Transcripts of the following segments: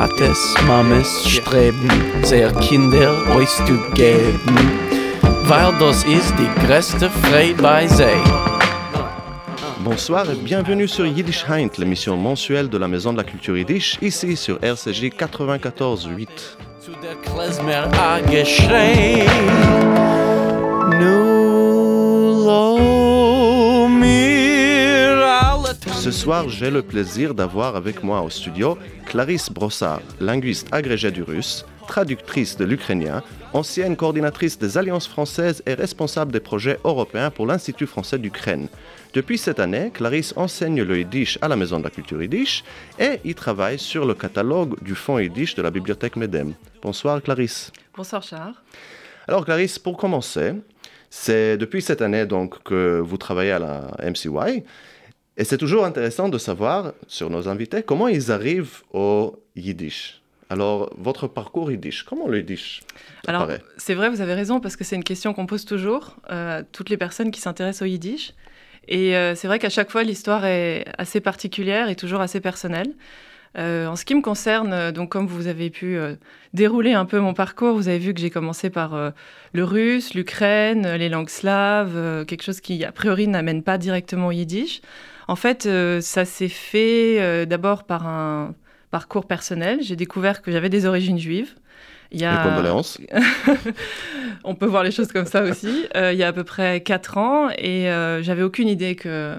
Vaters, Mames streben, sehr Kinder euch zu geben, weil das ist die größte Freude bei sie. Bonsoir et bienvenue sur Yiddish Heint, l'émission mensuelle de la Maison de la Culture Yiddish, ici sur RCG 94.8. Ce soir, j'ai le plaisir d'avoir avec moi au studio Clarisse Brossard, linguiste agrégée du russe, traductrice de l'ukrainien, ancienne coordinatrice des alliances françaises et responsable des projets européens pour l'Institut français d'Ukraine. Depuis cette année, Clarisse enseigne le yiddish à la Maison de la Culture Yiddish et y travaille sur le catalogue du fonds yiddish de la bibliothèque MEDEM. Bonsoir Clarisse. Bonsoir Charles. Alors Clarisse, pour commencer, c'est depuis cette année donc que vous travaillez à la MCY et c'est toujours intéressant de savoir sur nos invités comment ils arrivent au yiddish. Alors, votre parcours yiddish, comment le yiddish Alors, c'est vrai, vous avez raison, parce que c'est une question qu'on pose toujours euh, à toutes les personnes qui s'intéressent au yiddish. Et euh, c'est vrai qu'à chaque fois, l'histoire est assez particulière et toujours assez personnelle. Euh, en ce qui me concerne, donc comme vous avez pu dérouler un peu mon parcours, vous avez vu que j'ai commencé par le russe, l'Ukraine, les langues slaves, quelque chose qui a priori n'amène pas directement au yiddish. En fait, euh, ça s'est fait euh, d'abord par un parcours personnel. J'ai découvert que j'avais des origines juives. Il y condoléances. on peut voir les choses comme ça aussi. Euh, il y a à peu près 4 ans et euh, j'avais aucune idée que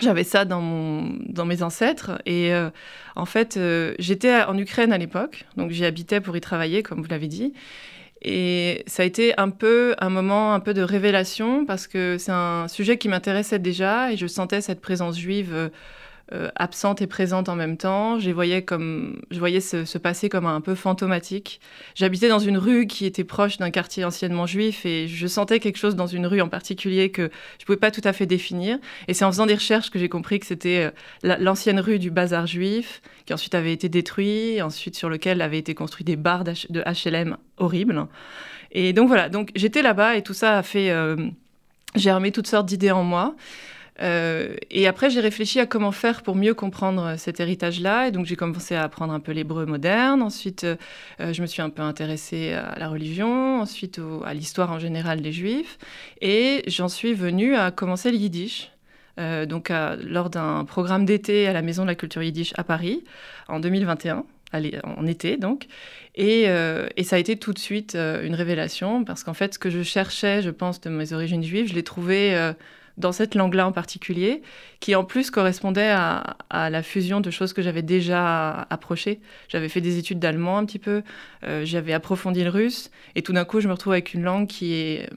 j'avais ça dans, mon, dans mes ancêtres. Et euh, en fait, j'étais en Ukraine à l'époque, donc j'y habitais pour y travailler, comme vous l'avez dit. Et ça a été un peu un moment un peu de révélation parce que c'est un sujet qui m'intéressait déjà et je sentais cette présence juive euh, absente et présente en même temps. Je voyais comme je voyais se, se passer comme un peu fantomatique. J'habitais dans une rue qui était proche d'un quartier anciennement juif et je sentais quelque chose dans une rue en particulier que je pouvais pas tout à fait définir. Et c'est en faisant des recherches que j'ai compris que c'était euh, la- l'ancienne rue du bazar juif qui ensuite avait été détruit, ensuite sur lequel avaient été construits des bars de HLM horribles. Et donc voilà, donc j'étais là-bas et tout ça a fait euh, germer toutes sortes d'idées en moi. Euh, et après, j'ai réfléchi à comment faire pour mieux comprendre euh, cet héritage-là. Et donc, j'ai commencé à apprendre un peu l'hébreu moderne. Ensuite, euh, je me suis un peu intéressée à la religion, ensuite à l'histoire en général des Juifs. Et j'en suis venue à commencer le yiddish. Donc, lors d'un programme d'été à la Maison de la Culture Yiddish à Paris, en 2021, allez, en été donc. Et, ça a été tout de suite une révélation, parce qu'en fait, ce que je cherchais, je pense, de mes origines juives, je l'ai trouvé dans cette langue-là en particulier, qui en plus correspondait à, la fusion de choses que j'avais déjà approchées. J'avais fait des études d'allemand un petit peu, euh, j'avais approfondi le russe, et tout d'un coup, je me retrouve avec une langue qui est...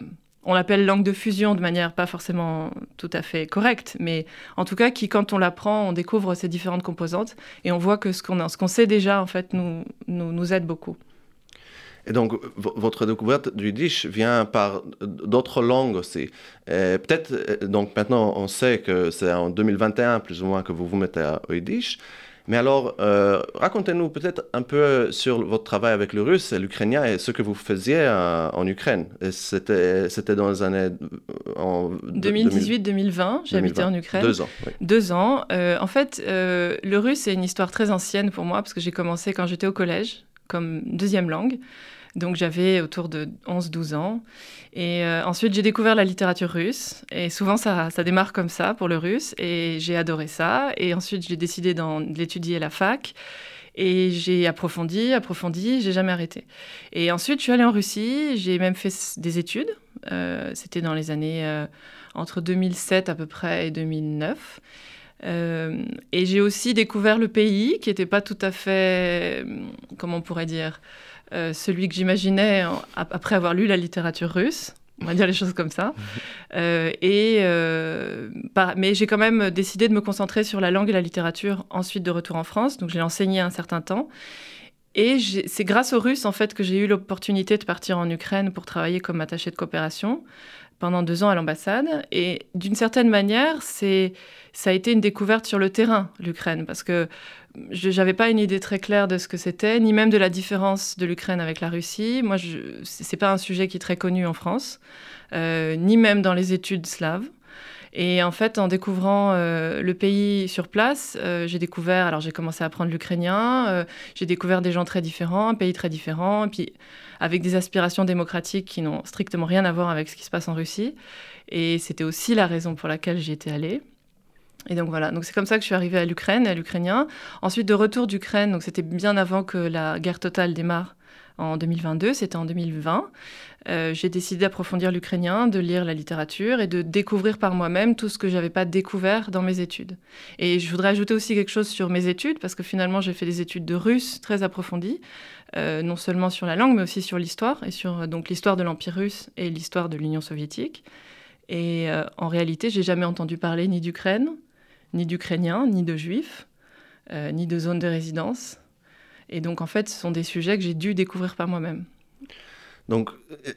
On l'appelle langue de fusion de manière pas forcément tout à fait correcte, mais en tout cas qui, quand on l'apprend, on découvre ces différentes composantes et on voit que ce qu'on qu'on sait déjà, en fait, nous, nous, nous aide beaucoup. Et donc, votre découverte du yiddish vient par d'autres langues aussi. Peut-être, euh, donc maintenant, on sait que c'est en 2021, plus ou moins, que vous vous mettez au yiddish. Mais alors, euh, racontez-nous peut-être un peu sur votre travail avec le russe et l'ukrainien et ce que vous faisiez euh, en Ukraine. C'était dans les années... euh, En 2018-2020, j'ai habité 2020. en Ukraine. Deux ans, oui. Deux ans. Euh, en fait, euh, le russe, c'est une histoire très ancienne pour moi, parce que j'ai commencé quand j'étais au collège, comme deuxième langue. Donc j'avais autour de 11-12 ans. Et euh, ensuite, j'ai découvert la littérature russe. Et souvent, ça, ça démarre comme ça pour le russe. Et j'ai adoré ça. Et ensuite, j'ai décidé de l'étudier à la fac. Et j'ai approfondi, approfondi, j'ai jamais arrêté. Et ensuite, je suis allée en Russie, j'ai même fait des études. Euh, C'était dans les années euh, entre 2007 à peu près et 2009. Euh, et j'ai aussi découvert le pays qui n'était pas tout à fait, euh, comment on pourrait dire, euh, celui que j'imaginais après avoir lu la littérature russe. On va dire les choses comme ça. Euh, et, par- mais j'ai quand même décidé de me concentrer sur la langue et la littérature ensuite de retour en France. Donc j'ai enseigné un certain temps. Et c'est grâce aux Russes en fait que j'ai eu l'opportunité de partir en Ukraine pour travailler comme attaché de coopération pendant deux ans à l'ambassade. Et d'une certaine manière, c'est ça a été une découverte sur le terrain, l'Ukraine, parce que je n'avais pas une idée très claire de ce que c'était, ni même de la différence de l'Ukraine avec la Russie. Moi, je, c'est c'est pas un sujet qui est très connu en France, euh, ni même dans les études slaves. Et en fait, en découvrant euh, le pays sur place, euh, j'ai découvert, alors j'ai commencé à apprendre l'ukrainien, j'ai découvert des gens très différents, un pays très différent, puis avec des aspirations démocratiques qui n'ont strictement rien à voir avec ce qui se passe en Russie. Et c'était aussi la raison pour laquelle j'y étais allée. Et donc voilà, donc c'est comme ça que je suis arrivée à l'Ukraine, à l'ukrainien. Ensuite, de retour d'Ukraine, donc c'était bien avant que la guerre totale démarre en 2022, c'était en 2020. Euh, j'ai décidé d'approfondir l'ukrainien, de lire la littérature et de découvrir par moi-même tout ce que j'avais pas découvert dans mes études. Et je voudrais ajouter aussi quelque chose sur mes études, parce que finalement j'ai fait des études de russe très approfondies, euh, non seulement sur la langue, mais aussi sur l'histoire, et sur donc l'histoire de l'Empire russe et l'histoire de l'Union soviétique. Et euh, en réalité, j'ai jamais entendu parler ni d'Ukraine, ni d'Ukrainiens, ni de Juifs, ni de zones de résidence. Et donc en fait, ce sont des sujets que j'ai dû découvrir par moi-même. Donc,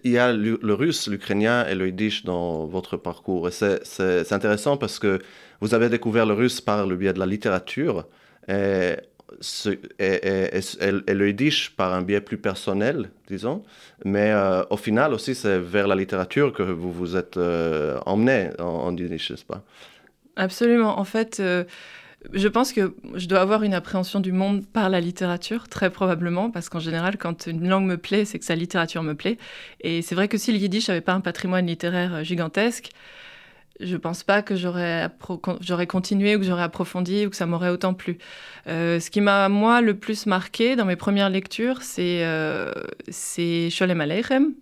il y a le, russe, l'ukrainien et le yiddish dans votre parcours. Et c'est intéressant parce que vous avez découvert le russe par le biais de la littérature et, le yiddish par un biais plus personnel, disons. Mais euh, au final aussi, c'est vers la littérature que vous vous êtes euh, emmené en, yiddish, n'est-ce pas Absolument. En fait, euh, je pense que je dois avoir une appréhension du monde par la littérature, très probablement, parce qu'en général, quand une langue me plaît, c'est que sa littérature me plaît. Et c'est vrai que si le yiddish n'avait pas un patrimoine littéraire gigantesque, je pense pas que j'aurais, j'aurais continué ou que j'aurais approfondi ou que ça m'aurait autant plu. Euh, ce qui m'a, moi, le plus marqué dans mes premières lectures, c'est, euh, c'est Sholem Aleichem,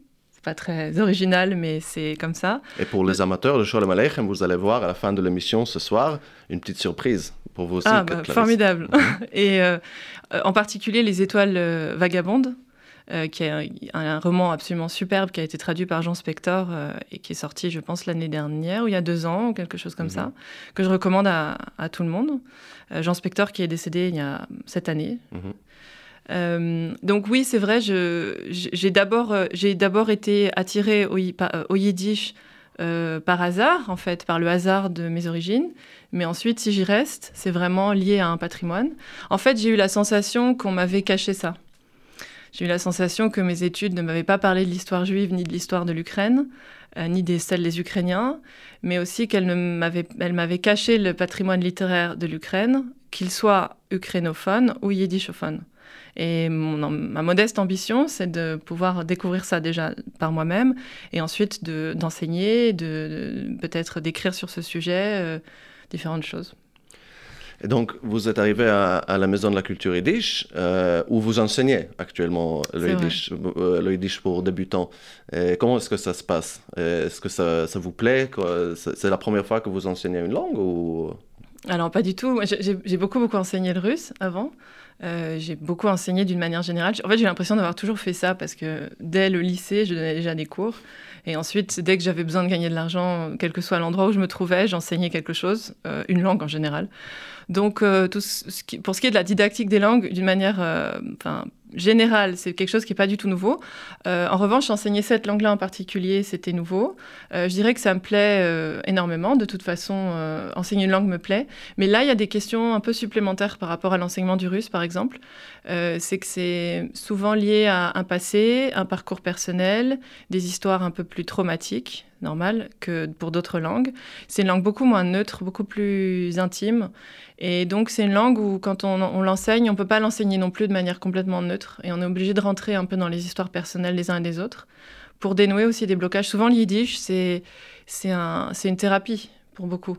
pas très original, mais c'est comme ça. Et pour les amateurs de Sholem Aleichem, vous allez voir à la fin de l'émission ce soir une petite surprise pour vous aussi. Ah, bah, formidable. Mhm. et euh, en particulier Les Étoiles euh, Vagabondes, euh, qui est un, roman absolument superbe qui a été traduit par Jean Spector et qui est sorti, je pense, l'année dernière ou il y a deux ans ou quelque chose comme ça, mhm. que je recommande à, tout le monde. Jean Spector qui est décédé il y a cette année. Mhm. donc oui, c'est vrai, j'ai d'abord, j'ai d'abord été attirée au, au yiddish par hasard, en fait, par le hasard de mes origines. Mais ensuite, si j'y reste, c'est vraiment lié à un patrimoine. En fait, j'ai eu la sensation qu'on m'avait caché ça. J'ai eu la sensation que mes études ne m'avaient pas parlé de l'histoire juive ni de l'histoire de l'Ukraine, euh, ni des celles des Ukrainiens, mais aussi qu'elle m'avait caché le patrimoine littéraire de l'Ukraine, qu'il soit ukrainophone ou yiddishophone. Et ma modeste ambition, c'est de pouvoir découvrir ça déjà par moi-même, et ensuite d'enseigner, de, peut-être d'écrire sur ce sujet. Euh, différentes choses. Et donc, vous êtes arrivé à, la Maison de la Culture Yiddish, euh, où vous enseignez actuellement le Yiddish, euh, le Yiddish, pour débutants. Et comment est-ce que ça se passe? Est-ce que ça, ça, vous plaît? C'est la première fois que vous enseignez une langue ou... Alors, pas du tout. J'ai beaucoup, beaucoup enseigné le russe avant. Euh, j'ai beaucoup enseigné d'une manière générale. En fait, j'ai l'impression d'avoir toujours fait ça parce que dès le lycée, je donnais déjà des cours. Et ensuite, dès que j'avais besoin de gagner de l'argent, quel que soit l'endroit où je me trouvais, j'enseignais quelque chose, euh, une langue en général. Donc, euh, pour ce qui est de la didactique des langues, d'une manière général, c'est quelque chose qui n'est pas du tout nouveau. Euh, en revanche, enseigner cette langue-là en particulier, c'était nouveau. Euh, je dirais que ça me plaît euh, énormément. De toute façon, enseigner une langue me plaît. Mais là, il y a des questions un peu supplémentaires par rapport à l'enseignement du russe, par exemple. c'est que c'est souvent lié à un passé, un parcours personnel, des histoires un peu plus traumatiques normal que pour d'autres langues. C'est une langue beaucoup moins neutre, beaucoup plus intime. Et donc, c'est une langue où, quand on, l'enseigne, on ne peut pas l'enseigner non plus de manière complètement neutre. Et on est obligé de rentrer un peu dans les histoires personnelles des uns et des autres pour dénouer aussi des blocages. Souvent, le yiddish, c'est une thérapie pour beaucoup.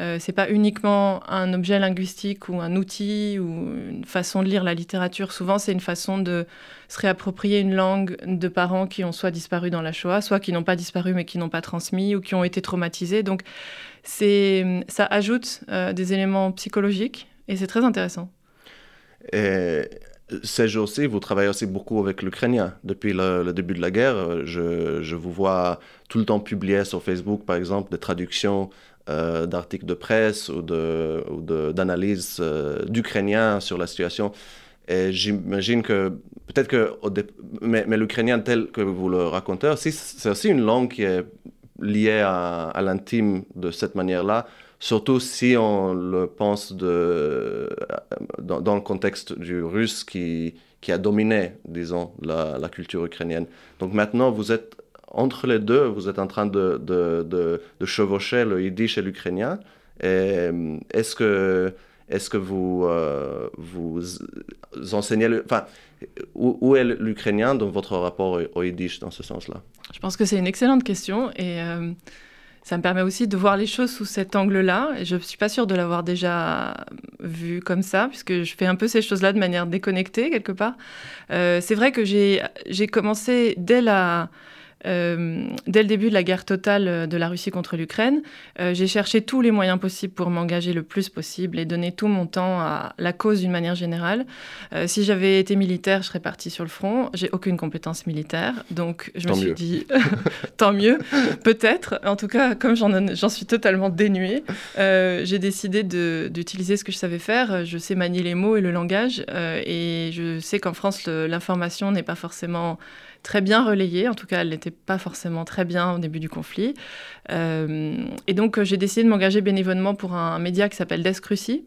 Euh, c'est pas uniquement un objet linguistique ou un outil ou une façon de lire la littérature. Souvent, c'est une façon de se réapproprier une langue de parents qui ont soit disparu dans la Shoah, soit qui n'ont pas disparu mais qui n'ont pas transmis ou qui ont été traumatisés. Donc, c'est, ça ajoute euh, des éléments psychologiques et c'est très intéressant. Et ces jours-ci, vous travaillez aussi beaucoup avec l'ukrainien. Depuis le, début de la guerre, je, je, vous vois tout le temps publier sur Facebook, par exemple, des traductions euh, d'articles de presse ou d'analyses de, euh, d'Ukrainiens sur la situation. Et j'imagine que peut-être que, mais, l'ukrainien tel que vous le racontez, c'est aussi une langue qui est liée à, l'intime de cette manière-là, surtout si on le pense dans, le contexte du russe qui, qui a dominé, disons, la, la culture ukrainienne. Donc maintenant, vous êtes entre les deux, vous êtes en train de, de, de, chevaucher le yiddish et l'ukrainien. Est-ce que, est que vous, vous enseignez... Le, enfin, où, est l'ukrainien dans votre rapport au, yiddish dans ce sens-là? Je pense que c'est une excellente question et ça me permet aussi de voir les choses sous cet angle-là. Je ne suis pas sûre de l'avoir déjà vu comme ça, puisque je fais un peu ces choses-là de manière déconnectée, quelque part. Euh, c'est vrai que j'ai commencé dès la euh, dès le début de la guerre totale euh, de la Russie contre l'Ukraine, euh, j'ai cherché tous les moyens possibles pour m'engager le plus possible et donner tout mon temps à la cause d'une manière générale. si j'avais été militaire, je serais partie sur le front. J'ai aucune compétence militaire, donc je me suis dit tant mieux, peut-être. En tout cas, comme j'en suis totalement dénuée, j'ai décidé d'utiliser ce que je savais faire. Je sais manier les mots et le langage, et je sais qu'en France, l'information n'est pas forcément très bien relayée. En tout cas, elle n'était pas forcément très bien au début du conflit. Euh, et donc, euh, j'ai décidé de m'engager bénévolement pour un, média qui s'appelle Desk Russie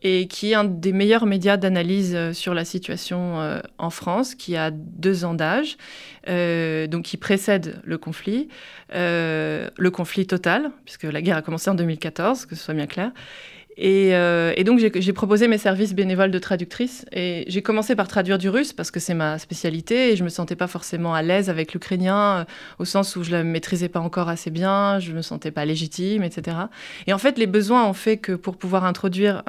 et qui est un des meilleurs médias d'analyse euh, sur la situation en France, qui a deux ans d'âge, donc qui précède le conflit, le conflit total, puisque la guerre a commencé en 2014, que ce soit bien clair, euh, et, donc, j'ai proposé mes services bénévoles de traductrice. Et j'ai commencé par traduire du russe parce que c'est ma spécialité et je me sentais pas forcément à l'aise avec l'ukrainien, euh, au sens où je la maîtrisais pas encore assez bien, je me sentais pas légitime, etc. Et en fait, les besoins ont fait que pour pouvoir introduire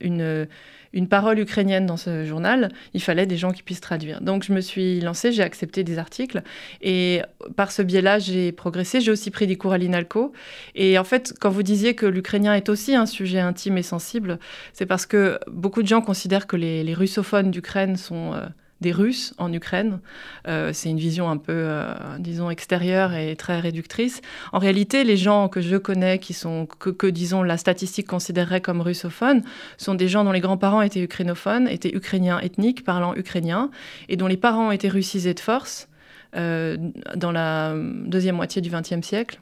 une une parole ukrainienne dans ce journal, il fallait des gens qui puissent traduire. Donc je me suis lancée, j'ai accepté des articles et par ce biais-là, j'ai progressé. J'ai aussi pris des cours à l'INALCO. Et en fait, quand vous disiez que l'ukrainien est aussi un sujet intime et sensible, c'est parce que beaucoup de gens considèrent que les, russophones d'Ukraine sont... Euh, des Russes en Ukraine. Euh, c'est une vision un peu, euh, disons, extérieure et très réductrice. En réalité, les gens que je connais, qui sont, que, disons, la statistique considérerait comme russophones, sont des gens dont les grands-parents étaient ukrainophones, étaient ukrainiens ethniques, parlant ukrainien, et dont les parents étaient russisés de force euh, dans la deuxième moitié du XXe siècle.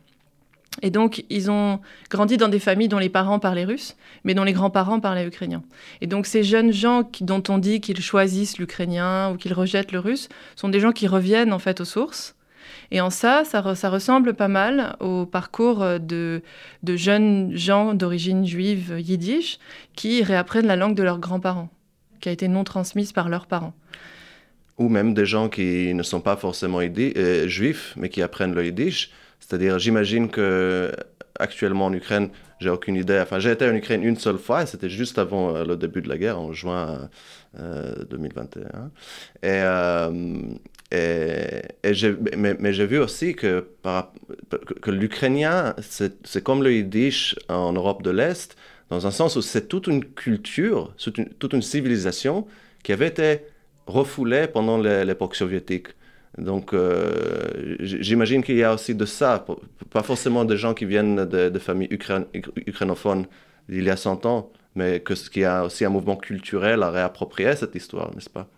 Et donc, ils ont grandi dans des familles dont les parents parlaient russe, mais dont les grands-parents parlaient ukrainien. Et donc, ces jeunes gens dont on dit qu'ils choisissent l'ukrainien ou qu'ils rejettent le russe sont des gens qui reviennent en fait aux sources. Et en ça, ça, ressemble pas mal au parcours de, de jeunes gens d'origine juive yiddish qui réapprennent la langue de leurs grands-parents, qui a été non transmise par leurs parents ou même des gens qui ne sont pas forcément euh, juifs, mais qui apprennent le yiddish, c'est-à-dire, j'imagine que actuellement en Ukraine, j'ai aucune idée. Enfin, j'ai été en Ukraine une seule fois, et c'était juste avant euh, le début de la guerre, en juin 2021. Euh, et, euh, et, mais, mais j'ai vu aussi que, que, l'ukrainien, c'est comme le yiddish en Europe de l'Est, dans un sens où c'est toute une culture, toute une civilisation qui avait été refoulée pendant l'époque soviétique. Donc, euh, j'imagine qu'il y a aussi de ça, pas forcément des gens qui viennent de, familles ukrainophones d'il y a 100 ans, mais qu'il y a aussi un mouvement culturel à réapproprier cette histoire, n'est-ce pas?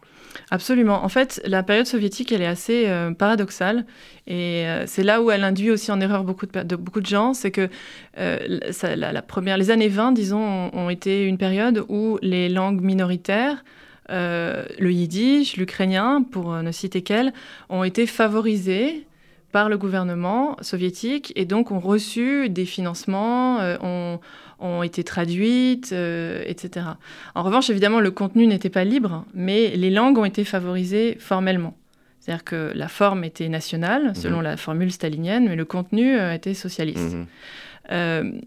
Absolument. En fait, la période soviétique, elle est assez euh, paradoxale. Et euh, c'est là où elle induit aussi en erreur beaucoup de, beaucoup de gens. C'est que la, première, les années 20, disons, ont, été une période où les langues minoritaires euh, le yiddish, l'ukrainien, pour ne citer qu'elles, ont été favorisés par le gouvernement soviétique et donc ont reçu des financements, euh, ont, été traduites, euh, etc. En revanche, évidemment, le contenu n'était pas libre, mais les langues ont été favorisées formellement. C'est-à-dire que la forme était nationale, selon mhm. la formule stalinienne, mais le contenu était socialiste. Mhm.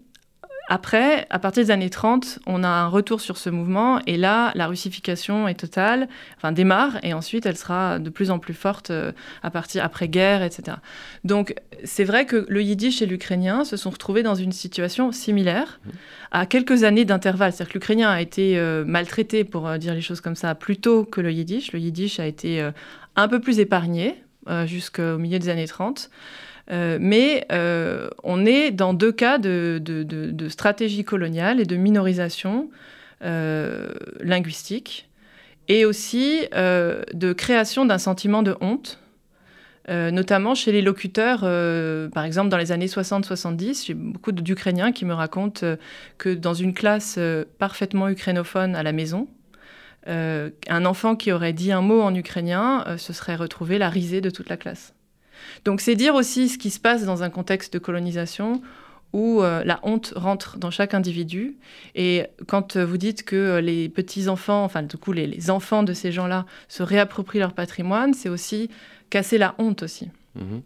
Après, à partir des années 30, on a un retour sur ce mouvement et là, la russification est totale, enfin démarre et ensuite elle sera de plus en plus forte euh, à partir après-guerre, etc. Donc c'est vrai que le yiddish et l'ukrainien se sont retrouvés dans une situation similaire mmh. à quelques années d'intervalle. C'est-à-dire que l'ukrainien a été euh, maltraité, pour euh, dire les choses comme ça, plus tôt que le yiddish. Le yiddish a été un peu plus épargné jusqu'au milieu des années 30. Euh, mais euh, on est dans deux cas de, stratégie coloniale et de minorisation euh, linguistique, et aussi de création d'un sentiment de honte, notamment chez les locuteurs, par exemple dans les années 60-70, j'ai beaucoup d'Ukrainiens qui me racontent que dans une classe parfaitement ukrainophone à la maison, un enfant qui aurait dit un mot en ukrainien se serait retrouvé la risée de toute la classe. Donc c'est dire aussi ce qui se passe dans un contexte de colonisation où euh, la honte rentre dans chaque individu. Et quand vous dites que les petits-enfants, enfin du coup les, enfants de ces gens-là se réapproprient leur patrimoine, c'est aussi casser la honte aussi. Mhm.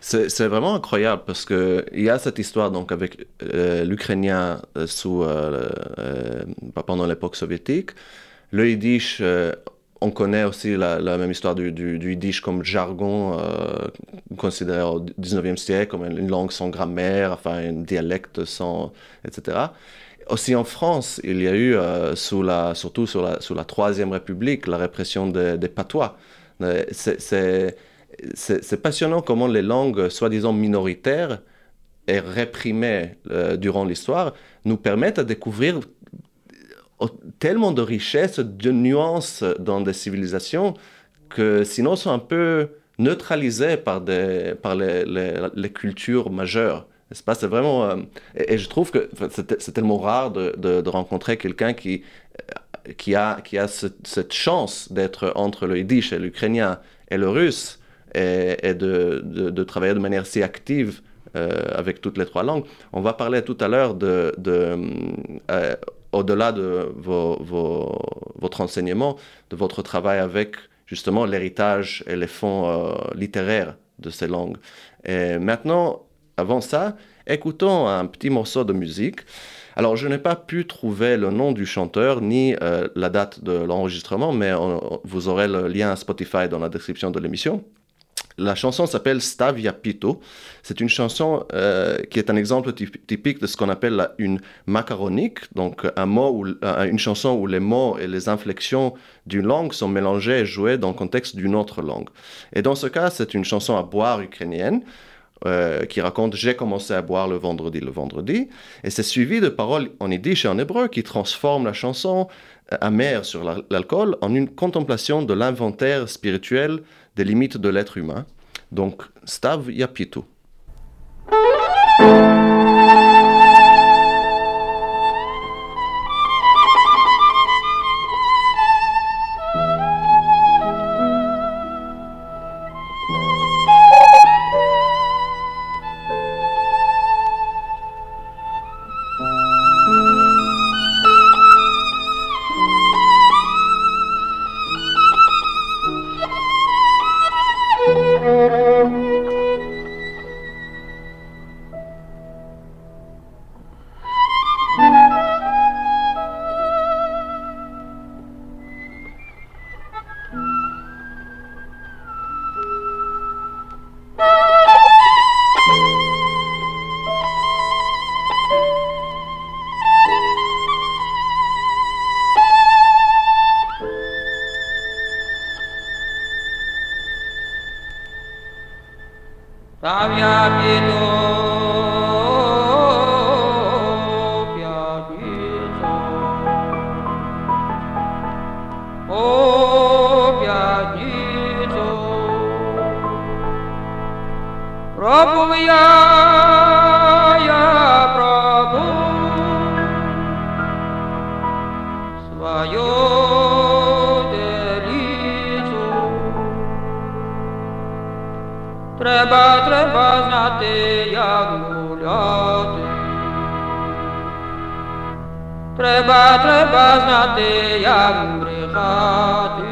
C'est vraiment incroyable parce qu'il y a cette histoire donc avec euh, l'Ukrainien euh, sous, euh, pendant l'époque soviétique. Le yiddish, on connaît aussi la, même histoire du, du, yiddish comme jargon considéré au 19e siècle comme une langue sans grammaire, enfin un dialecte sans, etc. Aussi en France, il y a eu, la, surtout sous la, Troisième République, la répression des patois. C'est c'est passionnant comment les langues soi-disant minoritaires et réprimées euh, durant l'histoire nous permettent de découvrir tellement de richesses, de nuances dans des civilisations que sinon sont un peu neutralisées par, des, par les, les, cultures majeures. C'est vraiment. Euh, et, je trouve que c'est tellement rare de, de, rencontrer quelqu'un qui, euh, qui a, qui a cette chance d'être entre le yiddish et l'ukrainien et le russe et, de, de, travailler de manière si active euh, avec toutes les trois langues. On va parler tout à l'heure de, de au-delà de votre enseignement, de votre travail avec justement l'héritage et les fonds euh, littéraires de ces langues. Et maintenant, avant ça, écoutons un petit morceau de musique. Alors, je n'ai pas pu trouver le nom du chanteur ni la date de l'enregistrement, mais vous aurez le lien Spotify dans la description de l'émission. La chanson s'appelle Stavia Pito. C'est une chanson euh, qui est un exemple typique de ce qu'on appelle une macaronique, donc un mot une chanson où les mots et les inflexions d'une langue sont mélangés et joués dans le contexte d'une autre langue. Et dans ce cas, c'est une chanson à boire ukrainienne. Euh, qui raconte J'ai commencé à boire le vendredi, le vendredi. Et c'est suivi de paroles en yiddish et en hébreu qui transforment la chanson amère sur l'alcool en une contemplation de l'inventaire spirituel des limites de l'être humain. Donc, Stav Yapitu. Треба, треба знати, як гуляти. Треба, треба знати, як брехати.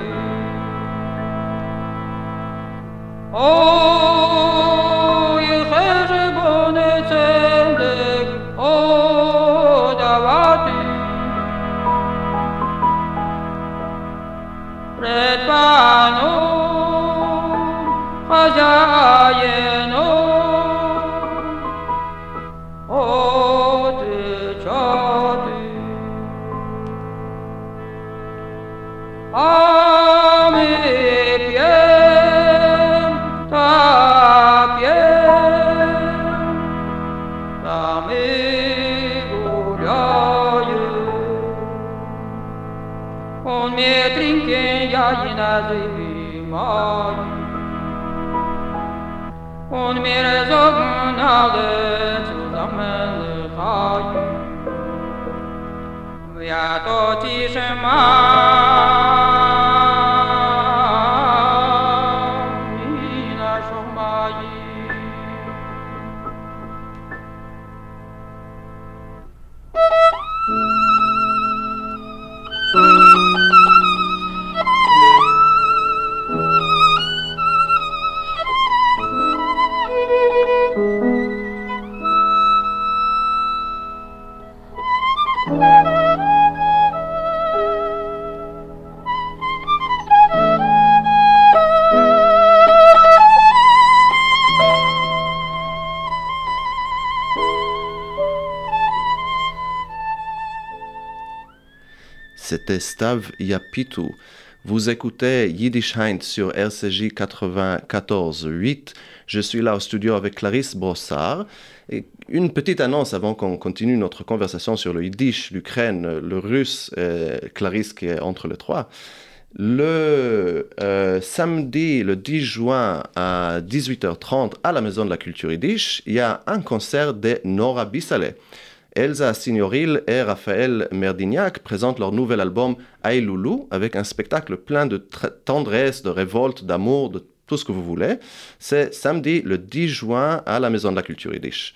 О, 好的就浪们的好雨不要多急什么 Stav Yapitu. Vous écoutez Yiddish Heint sur RCJ 94.8. Je suis là au studio avec Clarisse Brossard. Et une petite annonce avant qu'on continue notre conversation sur le Yiddish, l'Ukraine, le russe, Clarisse qui est entre les trois. Le euh, samedi, le 10 juin à 18h30 à la Maison de la Culture Yiddish, il y a un concert de Nora Bissale. Elsa Signoril et Raphaël Merdignac présentent leur nouvel album Aïloulou avec un spectacle plein de tendresse, de révolte, d'amour, de tout ce que vous voulez. C'est samedi le 10 juin à la Maison de la Culture Yiddish.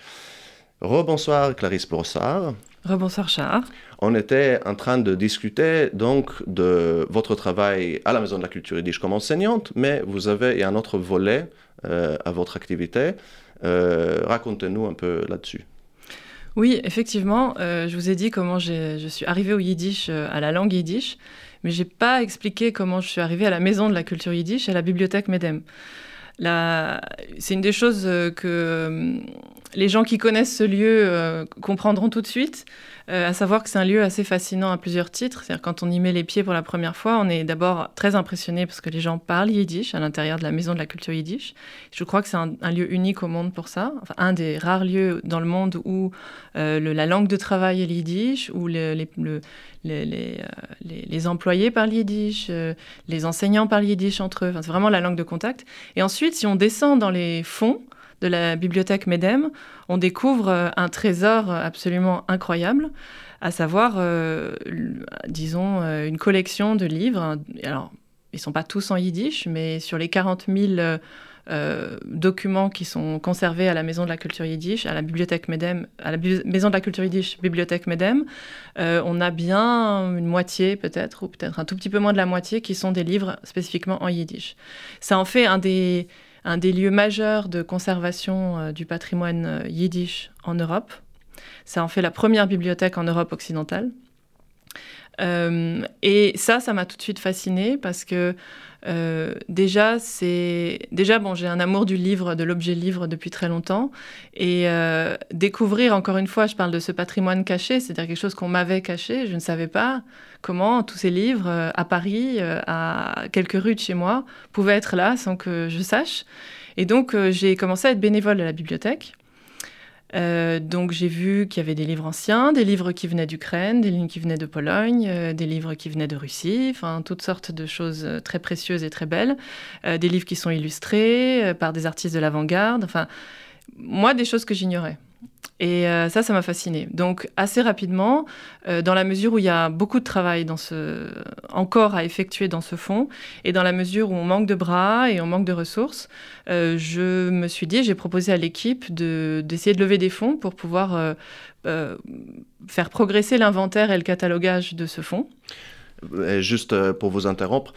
Rebonsoir Clarisse Brossard. Rebonsoir Char. On était en train de discuter donc de votre travail à la Maison de la Culture Yiddish comme enseignante, mais vous avez un autre volet euh, à votre activité. Euh, racontez-nous un peu là-dessus. Oui, effectivement, euh, je vous ai dit comment je suis arrivée au yiddish, euh, à la langue yiddish, mais j'ai pas expliqué comment je suis arrivée à la maison de la culture yiddish, à la bibliothèque Medem. C'est une des choses euh, que les gens qui connaissent ce lieu comprendront tout de suite. Euh, à savoir que c'est un lieu assez fascinant à plusieurs titres. C'est-à-dire quand on y met les pieds pour la première fois, on est d'abord très impressionné parce que les gens parlent yiddish à l'intérieur de la maison de la culture yiddish. Je crois que c'est un, lieu unique au monde pour ça. Un des rares lieux dans le monde où euh, la langue de travail est yiddish, où les, les, les, euh, les, employés parlent yiddish, les enseignants parlent yiddish entre eux. Enfin, c'est vraiment la langue de contact. Et ensuite, si on descend dans les fonds, de la bibliothèque Medem, on découvre euh, un trésor absolument incroyable, à savoir, euh, disons, euh, une collection de livres. Alors, ils ne sont pas tous en yiddish, mais sur les 40 000 documents qui sont conservés à la Maison de la Culture Yiddish, à la bibliothèque Medem, à la Maison de la Culture Yiddish, bibliothèque Medem, on a bien une moitié peut-être, ou peut-être un tout petit peu moins de la moitié, qui sont des livres spécifiquement en yiddish. Ça en fait un des lieux majeurs de conservation euh, du patrimoine euh, yiddish en Europe. Ça en fait la première bibliothèque en Europe occidentale. Euh, et ça, ça m'a tout de suite fascinée parce que euh, déjà, c'est déjà bon, j'ai un amour du livre, de l'objet livre depuis très longtemps, et euh, découvrir encore une fois, je parle de ce patrimoine caché, c'est-à-dire quelque chose qu'on m'avait caché, je ne savais pas comment tous ces livres euh, à Paris, à quelques rues de chez moi, pouvaient être là sans que je sache. Et donc, j'ai commencé à être bénévole à la bibliothèque. Euh, donc j'ai vu qu'il y avait des livres anciens, des livres qui venaient d'Ukraine, des livres qui venaient de Pologne, euh, des livres qui venaient de Russie, enfin toutes sortes de choses euh, très précieuses et très belles, des livres qui sont illustrés par des artistes de l'avant-garde, enfin moi des choses que j'ignorais. Et euh, ça, ça m'a fasciné. Donc, assez rapidement, euh, dans la mesure où il y a beaucoup de travail encore à effectuer dans ce fonds, et dans la mesure où on manque de bras et on manque de ressources, euh, je me suis dit, j'ai proposé à l'équipe d'essayer de, lever des fonds pour pouvoir faire progresser l'inventaire et le catalogage de ce fonds. juste pour vous interrompre,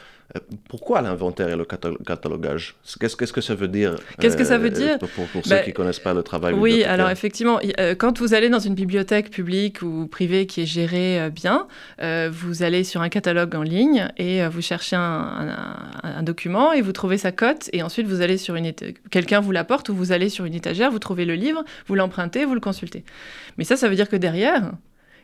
pourquoi l'inventaire et le catalogage? Qu'est-ce que ça veut dire Qu'est-ce que ça veut dire? euh, Pour, ceux ben, qui ne connaissent pas le travail. Oui, alors effectivement, euh, quand vous allez dans une bibliothèque publique ou privée qui est gérée bien, vous allez sur un catalogue en ligne et vous cherchez un, document et vous trouvez sa cote et ensuite vous allez sur une quelqu'un vous l'apporte ou vous allez sur une étagère, vous trouvez le livre, vous l'empruntez, vous le consultez. Mais ça, ça veut dire que derrière,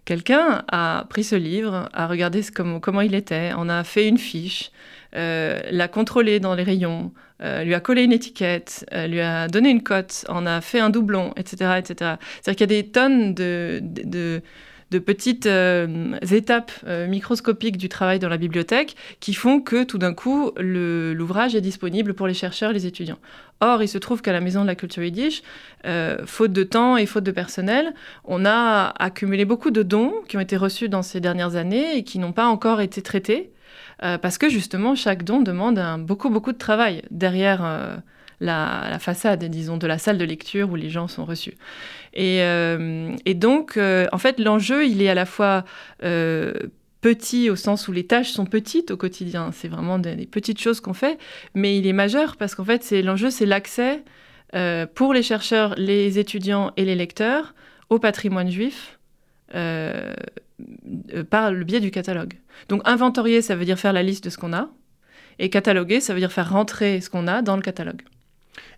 quelqu'un a pris ce livre, a regardé comment, comment il était, en a fait une fiche, euh, l'a contrôlé dans les rayons, euh, lui a collé une étiquette, euh, lui a donné une cote, en a fait un doublon, etc. etc. C'est-à-dire qu'il y a des tonnes de, petites étapes microscopiques du travail dans la bibliothèque qui font que tout d'un coup, l'ouvrage est disponible pour les chercheurs, les étudiants. Or, il se trouve qu'à la Maison de la Culture Yiddish, faute de temps et faute de personnel, on a accumulé beaucoup de dons qui ont été reçus dans ces dernières années et qui n'ont pas encore été traités. Euh, parce que justement, chaque don demande beaucoup, beaucoup de travail derrière euh, la, façade, disons, de la salle de lecture où les gens sont reçus. Et, euh, donc, en fait, l'enjeu, il est à la fois petit au sens où les tâches sont petites au quotidien, c'est vraiment des, petites choses qu'on fait, mais il est majeur parce qu'en fait, c'est l'enjeu, c'est l'accès pour les chercheurs, les étudiants et les lecteurs au patrimoine juif euh, par le biais du catalogue. Donc inventorier, ça veut dire faire la liste de ce qu'on a, et cataloguer, ça veut dire faire rentrer ce qu'on a dans le catalogue.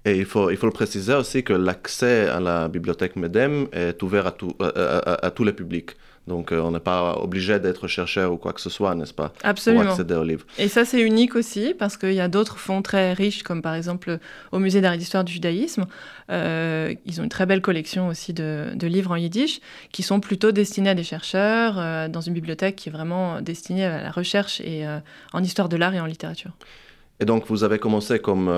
Et il faut, il faut le préciser aussi que l'accès à la bibliothèque MEDEM est ouvert à, tout, à, tous les publics. Donc, on n'est pas obligé d'être chercheur ou quoi que ce soit, n'est-ce pas Absolument. Pour accéder aux livres. Et ça, c'est unique aussi, parce qu'il y a d'autres fonds très riches, comme par exemple au Musée d'art et d'histoire du judaïsme. ils ont une très belle collection aussi de, de, livres en yiddish, qui sont plutôt destinés à des chercheurs, dans une bibliothèque qui est vraiment destinée à la recherche et en histoire de l'art et en littérature. Et donc, vous avez commencé comme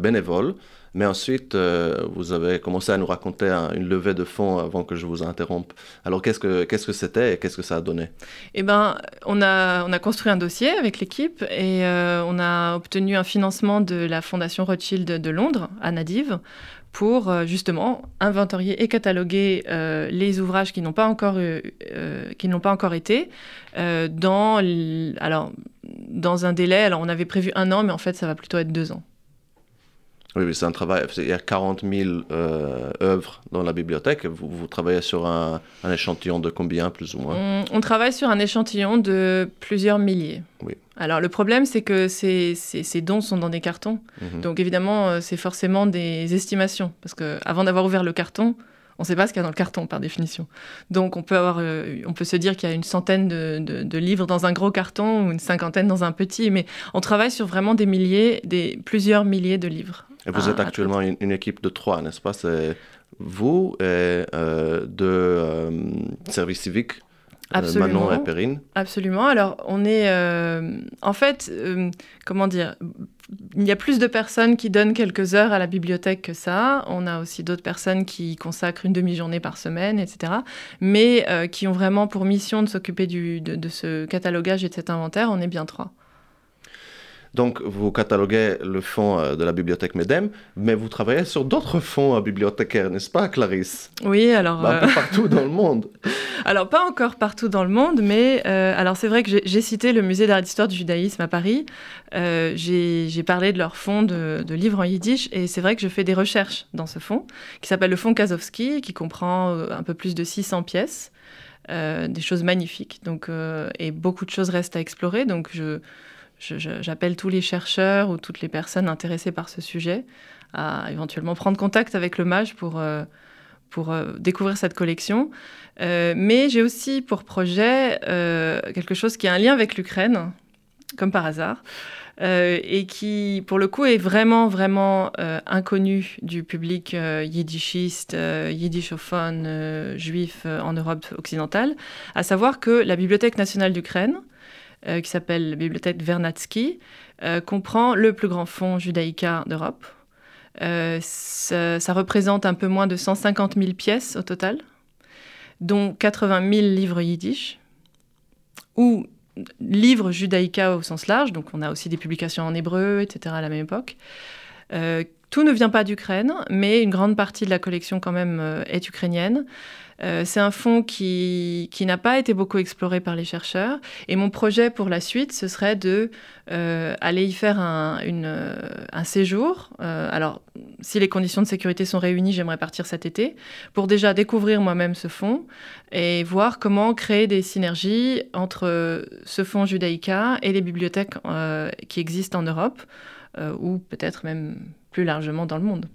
bénévole. Mais ensuite, euh, vous avez commencé à nous raconter une levée de fonds avant que je vous interrompe. Alors, qu'est-ce que c'était et qu'est-ce que ça a donné? Eh ben, on a on a construit un dossier avec l'équipe et euh, on a obtenu un financement de la Fondation Rothschild de Londres à Nadive pour euh, justement inventorier et cataloguer les ouvrages qui n'ont pas encore qui n'ont pas encore été dans alors dans un délai. Alors, on avait prévu un an, mais en fait, ça va plutôt être deux ans. Oui, c'est un travail. Il y a 40 000 euh, œuvres dans la bibliothèque. Vous, vous travaillez sur un, échantillon de combien, plus ou moins? On, travaille sur un échantillon de plusieurs milliers. Oui. Alors, le problème, c'est que ces, ces, dons sont dans des cartons. Mhm. Donc, évidemment, euh, c'est forcément des estimations. Parce qu'avant d'avoir ouvert le carton, on ne sait pas ce qu'il y a dans le carton par définition. Donc on peut, avoir, euh, on peut se dire qu'il y a une centaine de, de, livres dans un gros carton ou une cinquantaine dans un petit, mais on travaille sur vraiment des milliers, des, plusieurs milliers de livres. Et vous êtes actuellement une, équipe de trois, n'est-ce pas? C'est vous et euh, deux euh, services civiques, Absolument. Manon et Perrine. Absolument. Alors, on est. en fait, comment dire Il y a plus de personnes qui donnent quelques heures à la bibliothèque que ça. On a aussi d'autres personnes qui consacrent une demi-journée par semaine, etc. Mais qui ont vraiment pour mission de s'occuper de, de ce catalogage et de cet inventaire. On est bien trois. Donc, vous cataloguez le fonds euh, de la bibliothèque MEDEM, mais vous travaillez sur d'autres fonds euh, bibliothécaires, n'est-ce pas, Clarisse? Oui, alors... Bah, un peu euh, partout dans le monde. alors, pas encore partout dans le monde, mais alors c'est vrai que j'ai cité le musée d'art et d'histoire du judaïsme à Paris. j'ai parlé de leur fonds de, livres en yiddish, et c'est vrai que je fais des recherches dans ce fonds, qui s'appelle le fonds Kazowski, qui comprend un peu plus de 600 pièces. des choses magnifiques. Donc, et beaucoup de choses restent à explorer. Donc, je, j'appelle tous les chercheurs ou toutes les personnes intéressées par ce sujet à éventuellement prendre contact avec le MAGE pour, euh, pour euh, découvrir cette collection. Euh, mais j'ai aussi pour projet quelque chose qui a un lien avec l'Ukraine, comme par hasard. et qui, pour le coup, est vraiment, vraiment inconnu du public yiddishiste, yiddishophone, juif en Europe occidentale, à savoir que la Bibliothèque nationale d'Ukraine, qui s'appelle la bibliothèque Vernadsky, euh, comprend le plus grand fonds judaïca d'Europe. Euh, ça, représente un peu moins de 150 000 pièces au total, dont 80 000 livres yiddish, ou livres judaïca au sens large, donc on a aussi des publications en hébreu, etc. à la même époque. Tout ne vient pas d'Ukraine, mais une grande partie de la collection quand même est ukrainienne. Euh, c'est un fonds qui, n'a pas été beaucoup exploré par les chercheurs. Et mon projet pour la suite, ce serait de euh, y faire un, euh, séjour. alors, si les conditions de sécurité sont réunies, j'aimerais partir cet été pour déjà découvrir moi-même ce fonds et voir comment créer des synergies entre ce fonds Judaïka et les bibliothèques qui existent en Europe ou peut-être même plus largement dans le monde.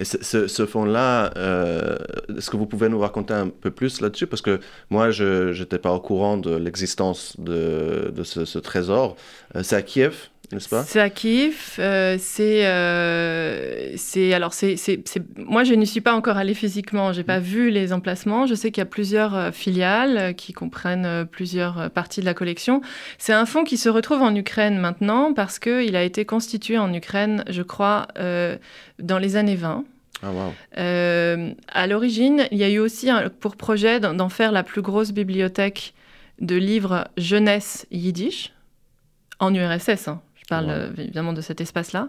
Et ce, fonds-là, euh, est-ce que vous pouvez nous raconter un peu plus là-dessus? Parce que moi, je n'étais pas au courant de l'existence de, de ce, trésor. Euh, c'est à Kiev n'est-ce pas? C'est à Kiev. Euh, c'est, c'est, alors c'est, c'est, moi je n'y suis pas encore allée physiquement. J'ai pas mm. vu les emplacements. Je sais qu'il y a plusieurs filiales qui comprennent plusieurs parties de la collection. C'est un fonds qui se retrouve en Ukraine maintenant parce que il a été constitué en Ukraine, je crois, dans les années 20. Ah, wow. Euh, à l'origine, il y a eu aussi pour projet d'en faire la plus grosse bibliothèque de livres jeunesse yiddish en URSS. Hein. Je parle euh, évidemment de cet espace-là.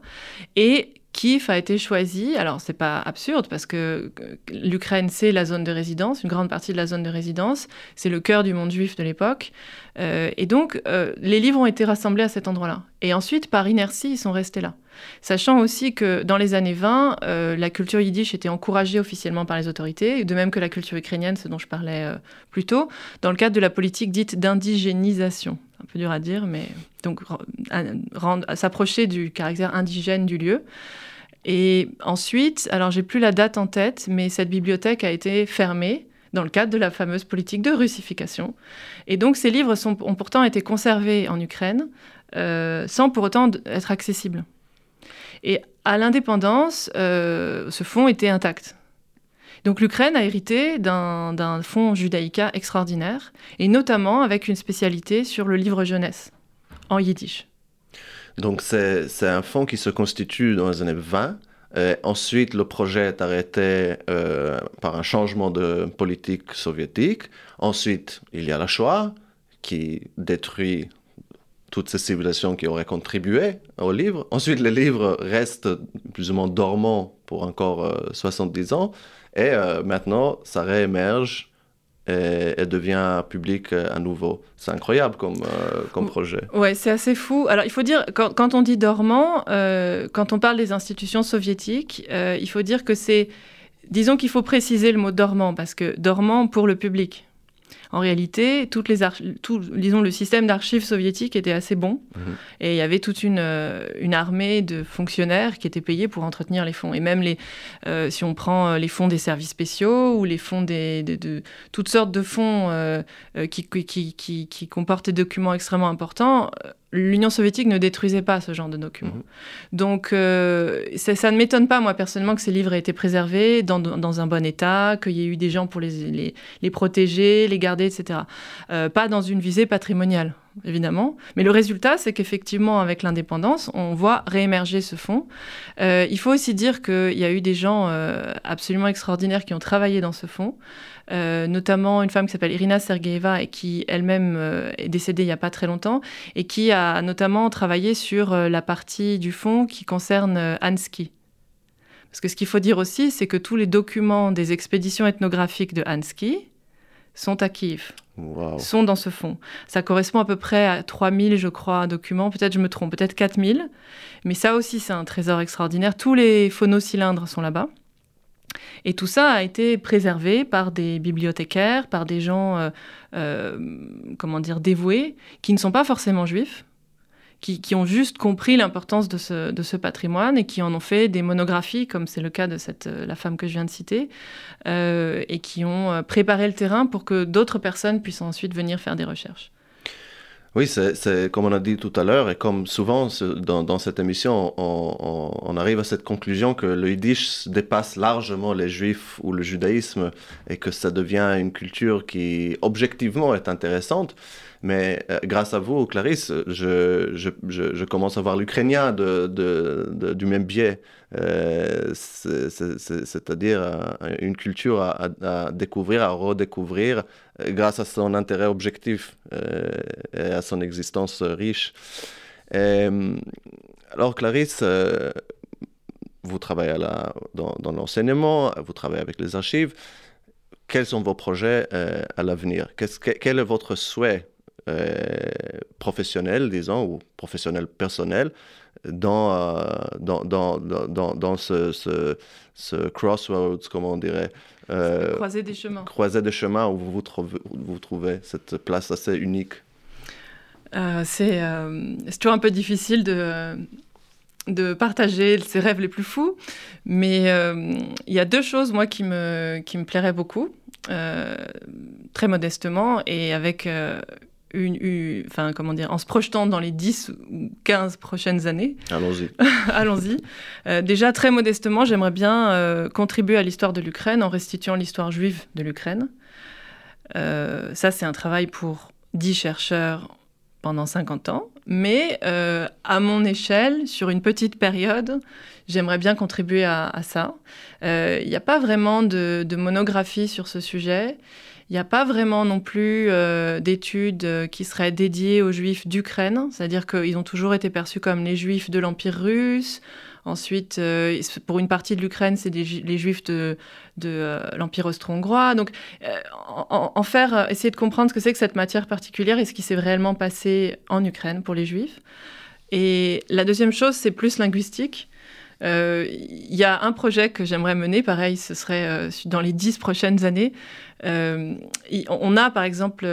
Et Kiev a été choisi. Alors, c'est pas absurde parce que l'Ukraine, c'est la zone de résidence, une grande partie de la zone de résidence. C'est le cœur du monde juif de l'époque. Euh, et donc, euh, les livres ont été rassemblés à cet endroit-là. Et ensuite, par inertie, ils sont restés là. Sachant aussi que dans les années 20, euh, la culture yiddish était encouragée officiellement par les autorités, de même que la culture ukrainienne, ce dont je parlais plus tôt, dans le cadre de la politique dite d'indigénisation. Un peu dur à dire, mais donc s'approcher du caractère indigène du lieu. Et ensuite, alors j'ai plus la date en tête, mais cette bibliothèque a été fermée dans le cadre de la fameuse politique de russification. Et donc ces livres ont pourtant été conservés en Ukraine euh, sans pour autant être accessibles. Et à l'indépendance, euh, ce fonds était intact. Donc l'Ukraine a hérité d'un fonds judaïca extraordinaire, et notamment avec une spécialité sur le livre jeunesse, en yiddish. Donc c'est un fonds qui se constitue dans les années 20. ensuite, le projet est arrêté euh, par un changement de politique soviétique. Ensuite, il y a la Shoah qui détruit toutes ces civilisations qui auraient contribué au livre. Ensuite, le livre reste plus ou moins dormant pour encore 70 euh, ans. Et euh, maintenant, ça réémerge et, devient public euh, à nouveau. C'est incroyable comme, euh, comme projet. Ouais, c'est assez fou. Alors, il faut dire, quand, quand on dit dormant, quand on parle des institutions soviétiques, il faut dire que c'est. Disons qu'il faut préciser le mot dormant, parce que dormant pour le public. En réalité, toutes les tout, disons, le système d'archives soviétique était assez bon. Mhm. Et il y avait toute une, euh, une, armée de fonctionnaires qui étaient payés pour entretenir les fonds. Et même les, euh, si on prend euh, les fonds des services spéciaux ou les fonds des, de, toutes sortes de fonds qui, qui, qui, qui, comportent des documents extrêmement importants, l'Union soviétique ne détruisait pas ce genre de documents. Mhm. Donc, euh, ça ne m'étonne pas, moi, personnellement, que ces livres aient été préservés dans, dans un bon état, qu'il y ait eu des gens pour les, les, les protéger, les garder, etc. Euh, pas dans une visée patrimoniale, évidemment. Mais le résultat, c'est qu'effectivement, avec l'indépendance, on voit réémerger ce fonds. Euh, il faut aussi dire qu'il y a eu des gens absolument extraordinaires qui ont travaillé dans ce fonds. Euh, notamment une femme qui s'appelle Irina Sergeeva et qui elle-même euh, est décédée il n'y a pas très longtemps et qui a notamment travaillé sur euh, la partie du fond qui concerne Hansky. Parce que ce qu'il faut dire aussi, c'est que tous les documents des expéditions ethnographiques de Hansky sont à Kiev, sont dans ce fond. Ça correspond à peu près à 3000, je crois, documents. Peut-être je me trompe, peut-être 4000. Mais ça aussi, c'est un trésor extraordinaire. Tous les phonocylindres sont là-bas. Et tout ça a été préservé par des bibliothécaires, par des gens, euh, euh, comment dire, dévoués, qui ne sont pas forcément juifs, qui, ont juste compris l'importance de ce, patrimoine et qui en ont fait des monographies, comme c'est le cas de euh, la femme que je viens de citer, et qui ont préparé le terrain pour que d'autres personnes puissent ensuite venir faire des recherches. Oui, c'est comme on a dit tout à l'heure, et comme souvent dans, cette émission, on, arrive à cette conclusion que le yiddish dépasse largement les juifs ou le judaïsme, et que ça devient une culture qui objectivement est intéressante. Mais euh, grâce à vous, Clarisse, je, je, je, commence à voir l'ukrainien de, de, du même biais, euh, c'est-à-dire euh, une culture à, à, découvrir, à redécouvrir, grâce à son intérêt objectif et à son existence riche. alors, Clarisse, vous travaillez dans, dans l'enseignement, vous travaillez avec les archives. Quels sont vos projets à l'avenir? Quel est votre souhait professionnel, disons, ou professionnel personnel, dans, euh, dans, dans, dans, dans ce, ce, crossroads, comment on dirait. Euh, croisée des chemins. Croisée des chemins où vous vous trouvez, vous trouvez cette place assez unique. c'est toujours un peu difficile de, de partager ses rêves les plus fous, mais il y a deux choses, moi, qui me, qui me plairaient beaucoup. très modestement et avec une, enfin, comment dire, en se projetant dans les 10 ou 15 prochaines années. Allons-y. Allons-y. Euh, déjà, très modestement, j'aimerais bien euh, contribuer à l'histoire de l'Ukraine en restituant l'histoire juive de l'Ukraine. Euh, ça, c'est un travail pour 10 chercheurs pendant 50 ans. Mais à mon échelle, sur une petite période, j'aimerais bien contribuer à, ça. Il n'y a pas vraiment de, de, monographie sur ce sujet. Il n'y a pas vraiment non plus euh, d'études euh, qui seraient dédiées aux juifs d'Ukraine, c'est-à-dire qu'ils ont toujours été perçus comme les juifs de l'Empire russe. Ensuite, euh, pour une partie de l'Ukraine, c'est les juifs de, l'Empire austro-hongrois. Donc, en, faire, essayer de comprendre ce que c'est que cette matière particulière et ce qui s'est réellement passé en Ukraine pour les juifs. Et la deuxième chose, c'est plus linguistique. Il y a un projet que j'aimerais mener, pareil, ce serait dans les dix prochaines années. Euh, on a par exemple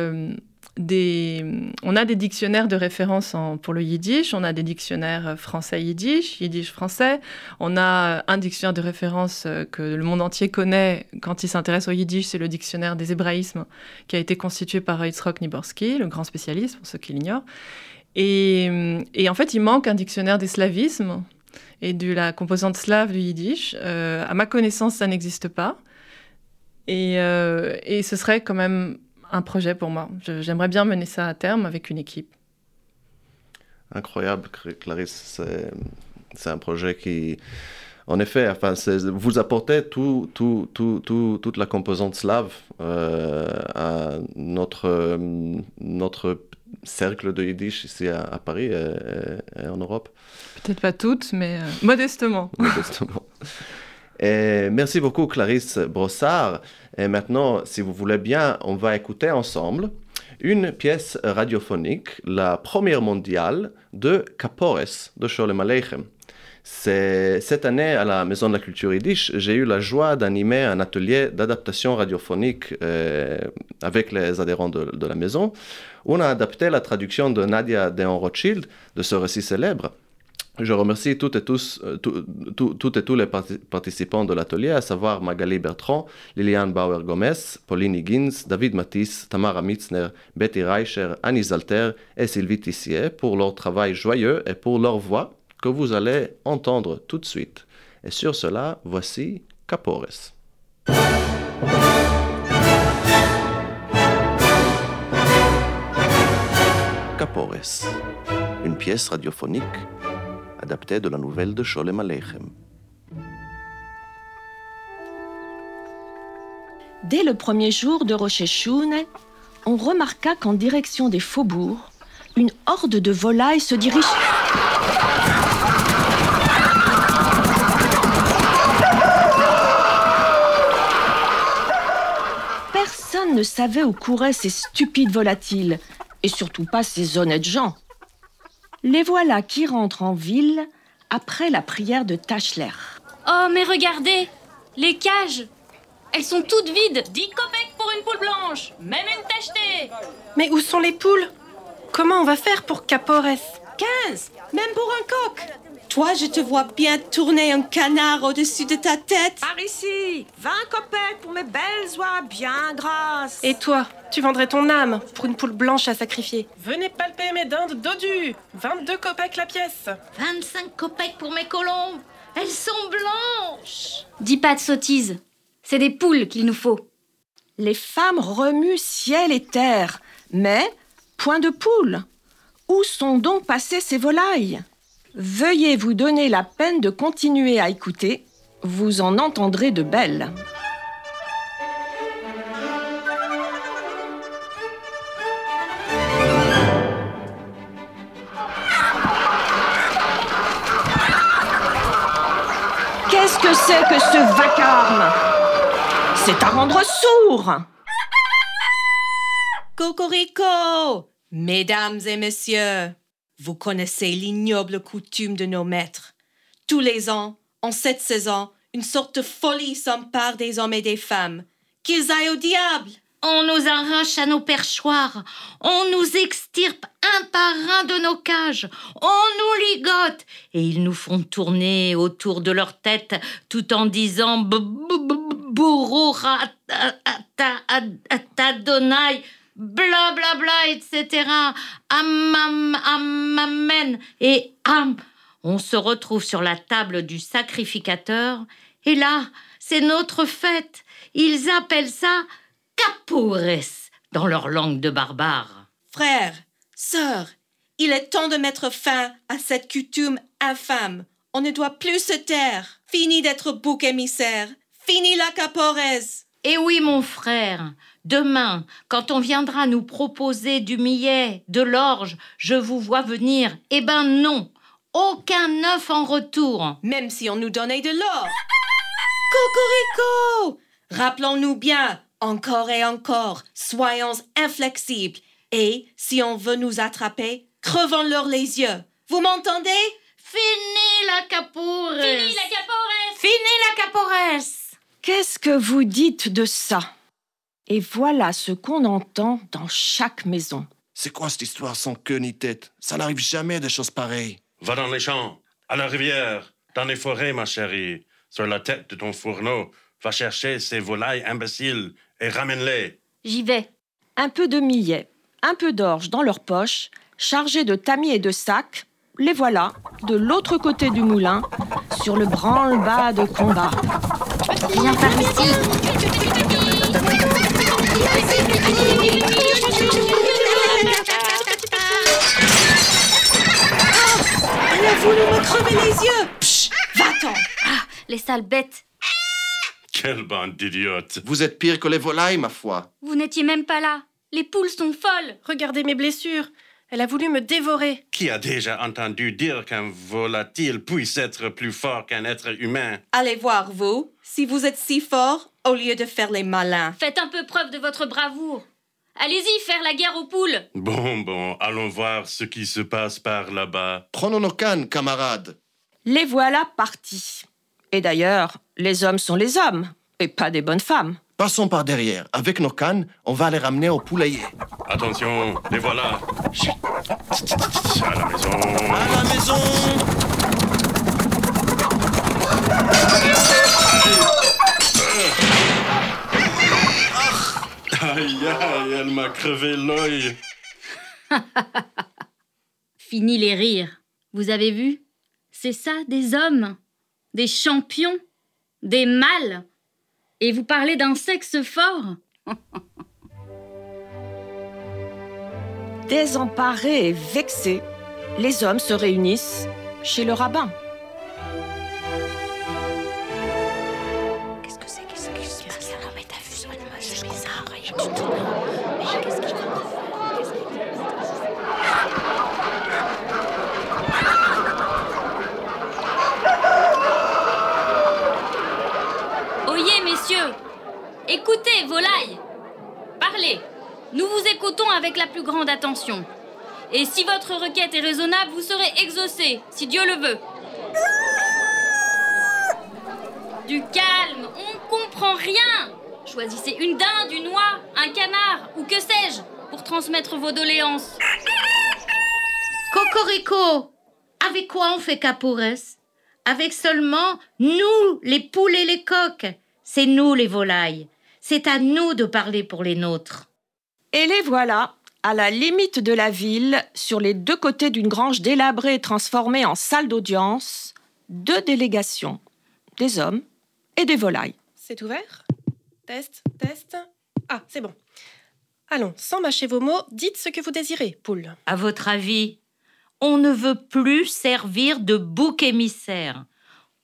des, on a des dictionnaires de référence pour le yiddish, on a des dictionnaires français-yiddish, yiddish-français, on a un dictionnaire de référence euh, que le monde entier connaît quand il s'intéresse au yiddish, c'est le dictionnaire des hébraïsmes qui a été constitué par Yitzhak Niborski, le grand spécialiste, pour ceux qui l'ignorent. Et, en fait, il manque un dictionnaire des slavismes et de la composante slave du yiddish. Euh, à ma connaissance, ça n'existe pas. Et, euh, et ce serait quand même un projet pour moi. J'aimerais bien mener ça à terme avec une équipe. Incroyable, Clarisse. C'est un projet qui, en effet, enfin, vous apportez tout, tout, tout, toute la composante slave euh, à notre, notre cercle de Yiddish ici à, Paris et, en Europe. Peut-être pas toutes, mais euh, modestement. modestement. Et merci beaucoup, Clarisse Brossard. Et maintenant, si vous voulez bien, on va écouter ensemble une pièce radiophonique, la première mondiale de Capores de Sholem Aleichem. Cette année, à la Maison de la Culture Yiddish, j'ai eu la joie d'animer un atelier d'adaptation radiophonique euh, avec les adhérents de, la maison, on a adapté la traduction de Nadia Deon Rothschild de ce récit célèbre. Je remercie toutes et tous, euh, et tous les participants de l'atelier, à savoir Magali Bertrand, Liliane Bauer-Gomez, Pauline Higgins, David Matisse, Tamara Mitzner, Betty Reicher, Annie Zalter et Sylvie Tissier pour leur travail joyeux et pour leur voix que vous allez entendre tout de suite. Et sur cela, voici Capores. Capores, une pièce radiophonique adapté de la nouvelle de Sholem Aleichem. Dès le premier jour de Rosh on remarqua qu'en direction des faubourgs, une horde de volailles se dirige. Personne ne savait où couraient ces stupides volatiles, et surtout pas ces honnêtes gens. Les voilà qui rentrent en ville après la prière de Tachler. Oh, mais regardez Les cages Elles sont toutes vides. 10 copecs pour une poule blanche Même une tachetée. Mais où sont les poules? Comment on va faire pour Capores? 15 Même pour un coq toi, je te vois bien tourner un canard au-dessus de ta tête. Par ici 20 copecs pour mes belles oies bien grasses. Et toi, tu vendrais ton âme pour une poule blanche à sacrifier. Venez palper mes dindes dodues 22 copecs la pièce 25 copecs pour mes colombes Elles sont blanches Dis pas de sottises. C'est des poules qu'il nous faut. Les femmes remuent ciel et terre, mais point de poules. Où sont donc passées ces volailles? Veuillez vous donner la peine de continuer à écouter, vous en entendrez de belles. Qu'est-ce que c'est que ce vacarme? C'est à rendre sourd. Cocorico Mesdames et messieurs, vous connaissez l'ignoble coutume de nos maîtres. Tous les ans, en cette saison, une sorte de folie s'empare des hommes et des femmes. Qu'ils aillent au diable! On nous arrache à nos perchoirs, on nous extirpe un par un de nos cages, on nous ligote, et ils nous font tourner autour de leur tête tout en disant Adonai, bla bla bla, etc. Am, amen et am. On se retrouve sur la table du sacrificateur et là, c'est notre fête. Ils appellent ça capores dans leur langue de barbare. Frères, sœurs, il est temps de mettre fin à cette coutume infâme. On ne doit plus se taire. Fini d'être bouc émissaire. Fini la capores. Eh oui, mon frère, Demain, quand on viendra nous proposer du millet, de l'orge, je vous vois venir. Eh ben non, aucun œuf en retour. Même si on nous donnait de l'or. Cocorico Rappelons-nous bien, encore et encore, soyons inflexibles. Et si on veut nous attraper, crevons-leur les yeux. Vous m'entendez? Fini la capoure Fini la caporesse Fini la caporesse Qu'est-ce que vous dites de ça? Et voilà ce qu'on entend dans chaque maison. C'est quoi cette histoire sans queue ni tête? Ça n'arrive jamais des choses pareilles. Va dans les champs, à la rivière, dans les forêts, ma chérie. Sur la tête de ton fourneau, va chercher ces volailles imbéciles et ramène-les. J'y vais. Un peu de millet, un peu d'orge dans leur poche, chargés de tamis et de sacs, les voilà, de l'autre côté du moulin, sur le branle-bas de combat. Viens par ici. Elle a voulu me crever les yeux Psh, Va-t'en Ah, les sales bêtes. Quelle bande d'idiotes. Vous êtes pire que les volailles, ma foi. Vous n'étiez même pas là. Les poules sont folles. Regardez mes blessures. Elle a voulu me dévorer. Qui a déjà entendu dire qu'un volatile puisse être plus fort qu'un être humain? Allez voir, vous, si vous êtes si fort, au lieu de faire les malins. Faites un peu preuve de votre bravoure. Allez-y faire la guerre aux poules. Bon, bon, allons voir ce qui se passe par là-bas. Prenons nos cannes, camarades. Les voilà partis. Et d'ailleurs, les hommes sont les hommes, et pas des bonnes femmes. Passons par derrière. Avec nos cannes, on va les ramener au poulailler. Attention, les voilà. Chut. À la maison. À la maison Aïe, aïe, elle m'a crevé l'œil. Fini les rires. Vous avez vu? C'est ça, des hommes, des champions, des mâles? Et vous parlez d'un sexe fort Désemparés et vexés, les hommes se réunissent chez le rabbin. Avec la plus grande attention. Et si votre requête est raisonnable, vous serez exaucé, si Dieu le veut. Du calme, on ne comprend rien. Choisissez une dinde, une oie, un canard, ou que sais-je, pour transmettre vos doléances. Cocorico, avec quoi on fait Capoures Avec seulement nous, les poules et les coqs. C'est nous les volailles. C'est à nous de parler pour les nôtres. Et les voilà, à la limite de la ville, sur les deux côtés d'une grange délabrée et transformée en salle d'audience, deux délégations, des hommes et des volailles. C'est ouvert? Test, test. Ah, c'est bon. Allons, sans mâcher vos mots, dites ce que vous désirez, poule. À votre avis, on ne veut plus servir de bouc émissaire.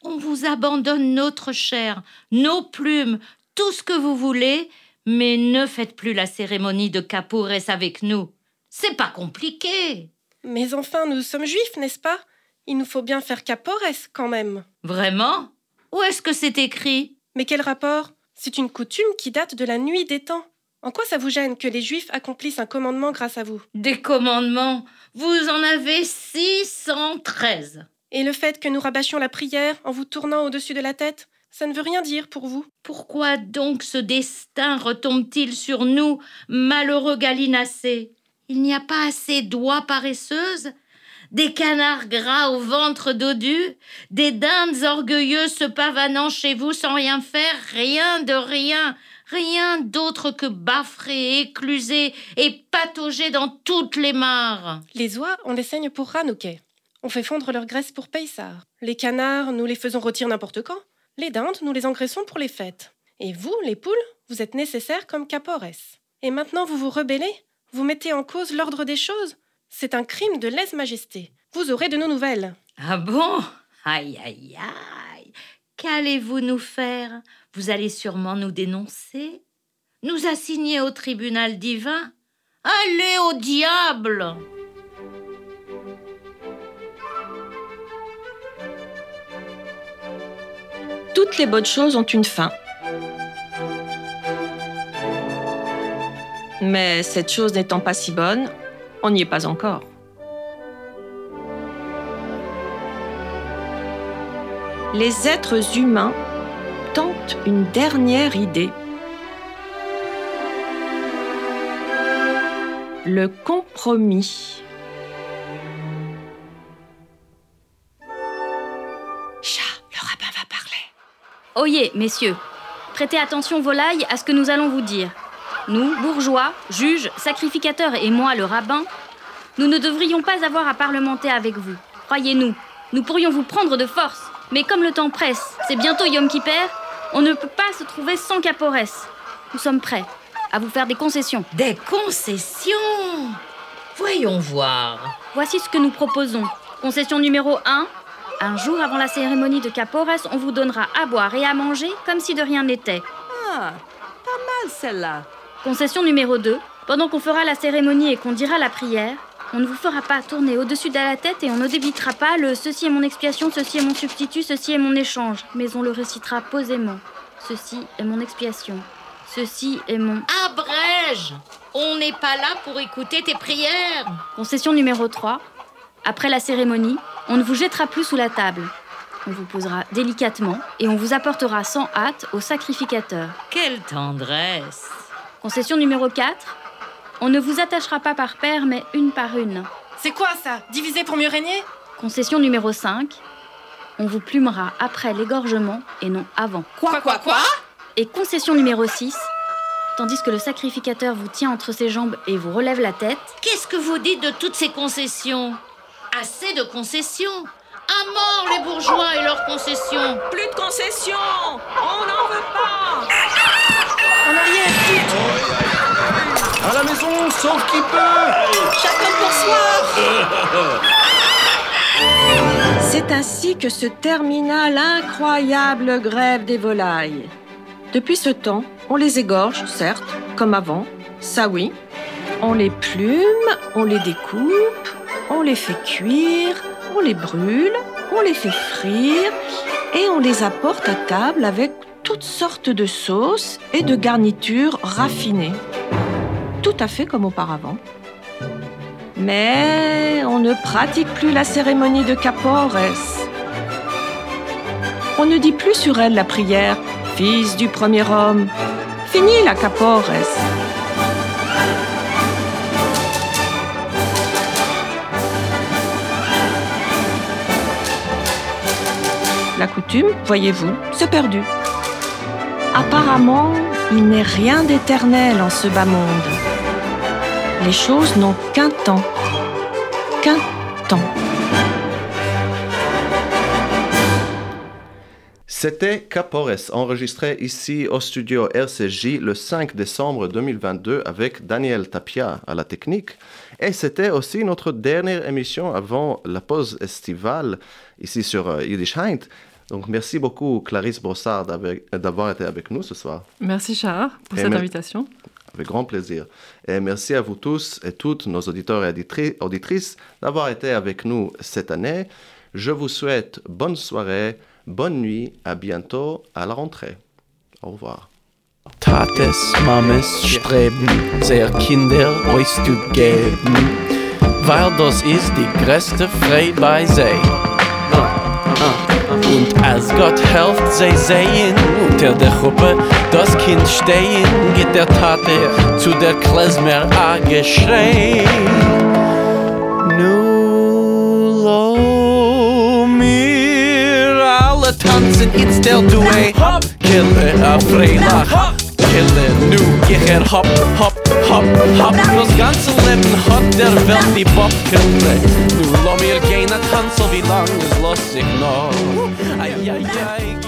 On vous abandonne notre chair, nos plumes, tout ce que vous voulez, mais ne faites plus la cérémonie de Capoures avec nous. C'est pas compliqué. Mais enfin, nous sommes juifs, n'est-ce pas? Il nous faut bien faire Capores quand même. Vraiment? Où est-ce que c'est écrit? Mais quel rapport? C'est une coutume qui date de la nuit des temps. En quoi ça vous gêne que les juifs accomplissent un commandement grâce à vous? Des commandements? Vous en avez 613. Et le fait que nous rabâchions la prière en vous tournant au-dessus de la tête, ça ne veut rien dire pour vous. Pourquoi donc ce destin retombe-t-il sur nous, malheureux gallinacés? Il n'y a pas assez d'oies paresseuses? Des canards gras au ventre dodu, des dindes orgueilleux se pavanant chez vous sans rien faire, rien de rien, rien d'autre que baffrer, écluser et patauger dans toutes les mares. Les oies, on les saigne pour Ranouquet. On fait fondre leur graisse pour Paysar. Les canards, nous les faisons rôtir n'importe quand. Les dindes, nous les engraissons pour les fêtes. Et vous, les poules, vous êtes nécessaires comme capores. Et maintenant vous vous rebellez Vous mettez en cause l'ordre des choses C'est un crime de lèse-majesté. Vous aurez de nos nouvelles. Ah bon? Aïe, aïe, aïe Qu'allez-vous nous faire? Vous allez sûrement nous dénoncer? Nous assigner au tribunal divin? Allez au diable toutes les bonnes choses ont une fin. Mais cette chose n'étant pas si bonne, on n'y est pas encore. Les êtres humains tentent une dernière idée. Le compromis. Oyez, messieurs, prêtez attention volaille à ce que nous allons vous dire. Nous, bourgeois, juges, sacrificateurs et moi, le rabbin, nous ne devrions pas avoir à parlementer avec vous. Croyez-nous, nous pourrions vous prendre de force. Mais comme le temps presse, c'est bientôt Yom Kipper, on ne peut pas se trouver sans caporesse. Nous sommes prêts à vous faire des concessions. Des concessions? Voyons voir. Voici ce que nous proposons. Concession numéro 1. Un jour avant la cérémonie de Capores, on vous donnera à boire et à manger comme si de rien n'était. Ah, pas mal celle-là. Concession numéro 2. Pendant qu'on fera la cérémonie et qu'on dira la prière, on ne vous fera pas tourner au-dessus de la tête et on ne débitera pas le ceci est mon expiation, ceci est mon substitut, ceci est mon échange, mais on le récitera posément. Ceci est mon expiation. Ceci est mon. Abrège On n'est pas là pour écouter tes prières. Concession numéro 3. Après la cérémonie, on ne vous jettera plus sous la table. On vous posera délicatement et on vous apportera sans hâte au sacrificateur. Quelle tendresse Concession numéro 4. On ne vous attachera pas par paire, mais une par une. C'est quoi ça? Diviser pour mieux régner? Concession numéro 5. On vous plumera après l'égorgement et non avant. Quoi, quoi, quoi? Et concession numéro 6. Tandis que le sacrificateur vous tient entre ses jambes et vous relève la tête. Qu'est-ce que vous dites de toutes ces concessions? Assez de concessions. À mort les bourgeois et leurs concessions. Plus de concessions. On n'en veut pas. En arrière, vite À la maison, sauf qui peut. Chacun pour soi. C'est ainsi que se termina l'incroyable grève des volailles. Depuis ce temps, on les égorge, certes, comme avant, ça oui. On les plume, on les découpe, on les fait cuire, on les brûle, on les fait frire et on les apporte à table avec toutes sortes de sauces et de garnitures raffinées. Tout à fait comme auparavant. Mais on ne pratique plus la cérémonie de Capores. On ne dit plus sur elle la prière Fils du premier homme. Fini la Capores. La coutume, voyez-vous, s'est perdue. Apparemment, il n'est rien d'éternel en ce bas monde. Les choses n'ont qu'un temps. Qu'un temps. C'était Capores, enregistré ici au studio RCJ le 5 décembre 2022 avec Daniel Tapia à la technique. Et c'était aussi notre dernière émission avant la pause estivale ici sur euh, Yiddish Heint. Donc merci beaucoup Clarisse Brossard d'avoir été avec nous ce soir. Merci Char pour Et cette invitation. Avec grand plaisir. Et merci à vous tous et toutes, nos auditeurs et auditri- auditrices, d'avoir été avec nous cette année. Je vous souhaite bonne soirée, bonne nuit, à bientôt à la rentrée. Au revoir. Tates, Mames streben, sehr Kinder euch zu geben, weil das ist die größte Freude bei sie. Und als Gott helft, sie sehen unter der Gruppe das Kind stehen, geht der Tate zu der Klezmer a geschrei. Nu alle tanzen, it's der Duet. Hop, kille a Freilach. Hop, kille nu, ich er hop, hop, hop, hop. Das ganze Leben hat der Welt die Bob gekriegt. Nu lo mir gehen a tanzen, wie lang es sich noch. Ai, ai, ai,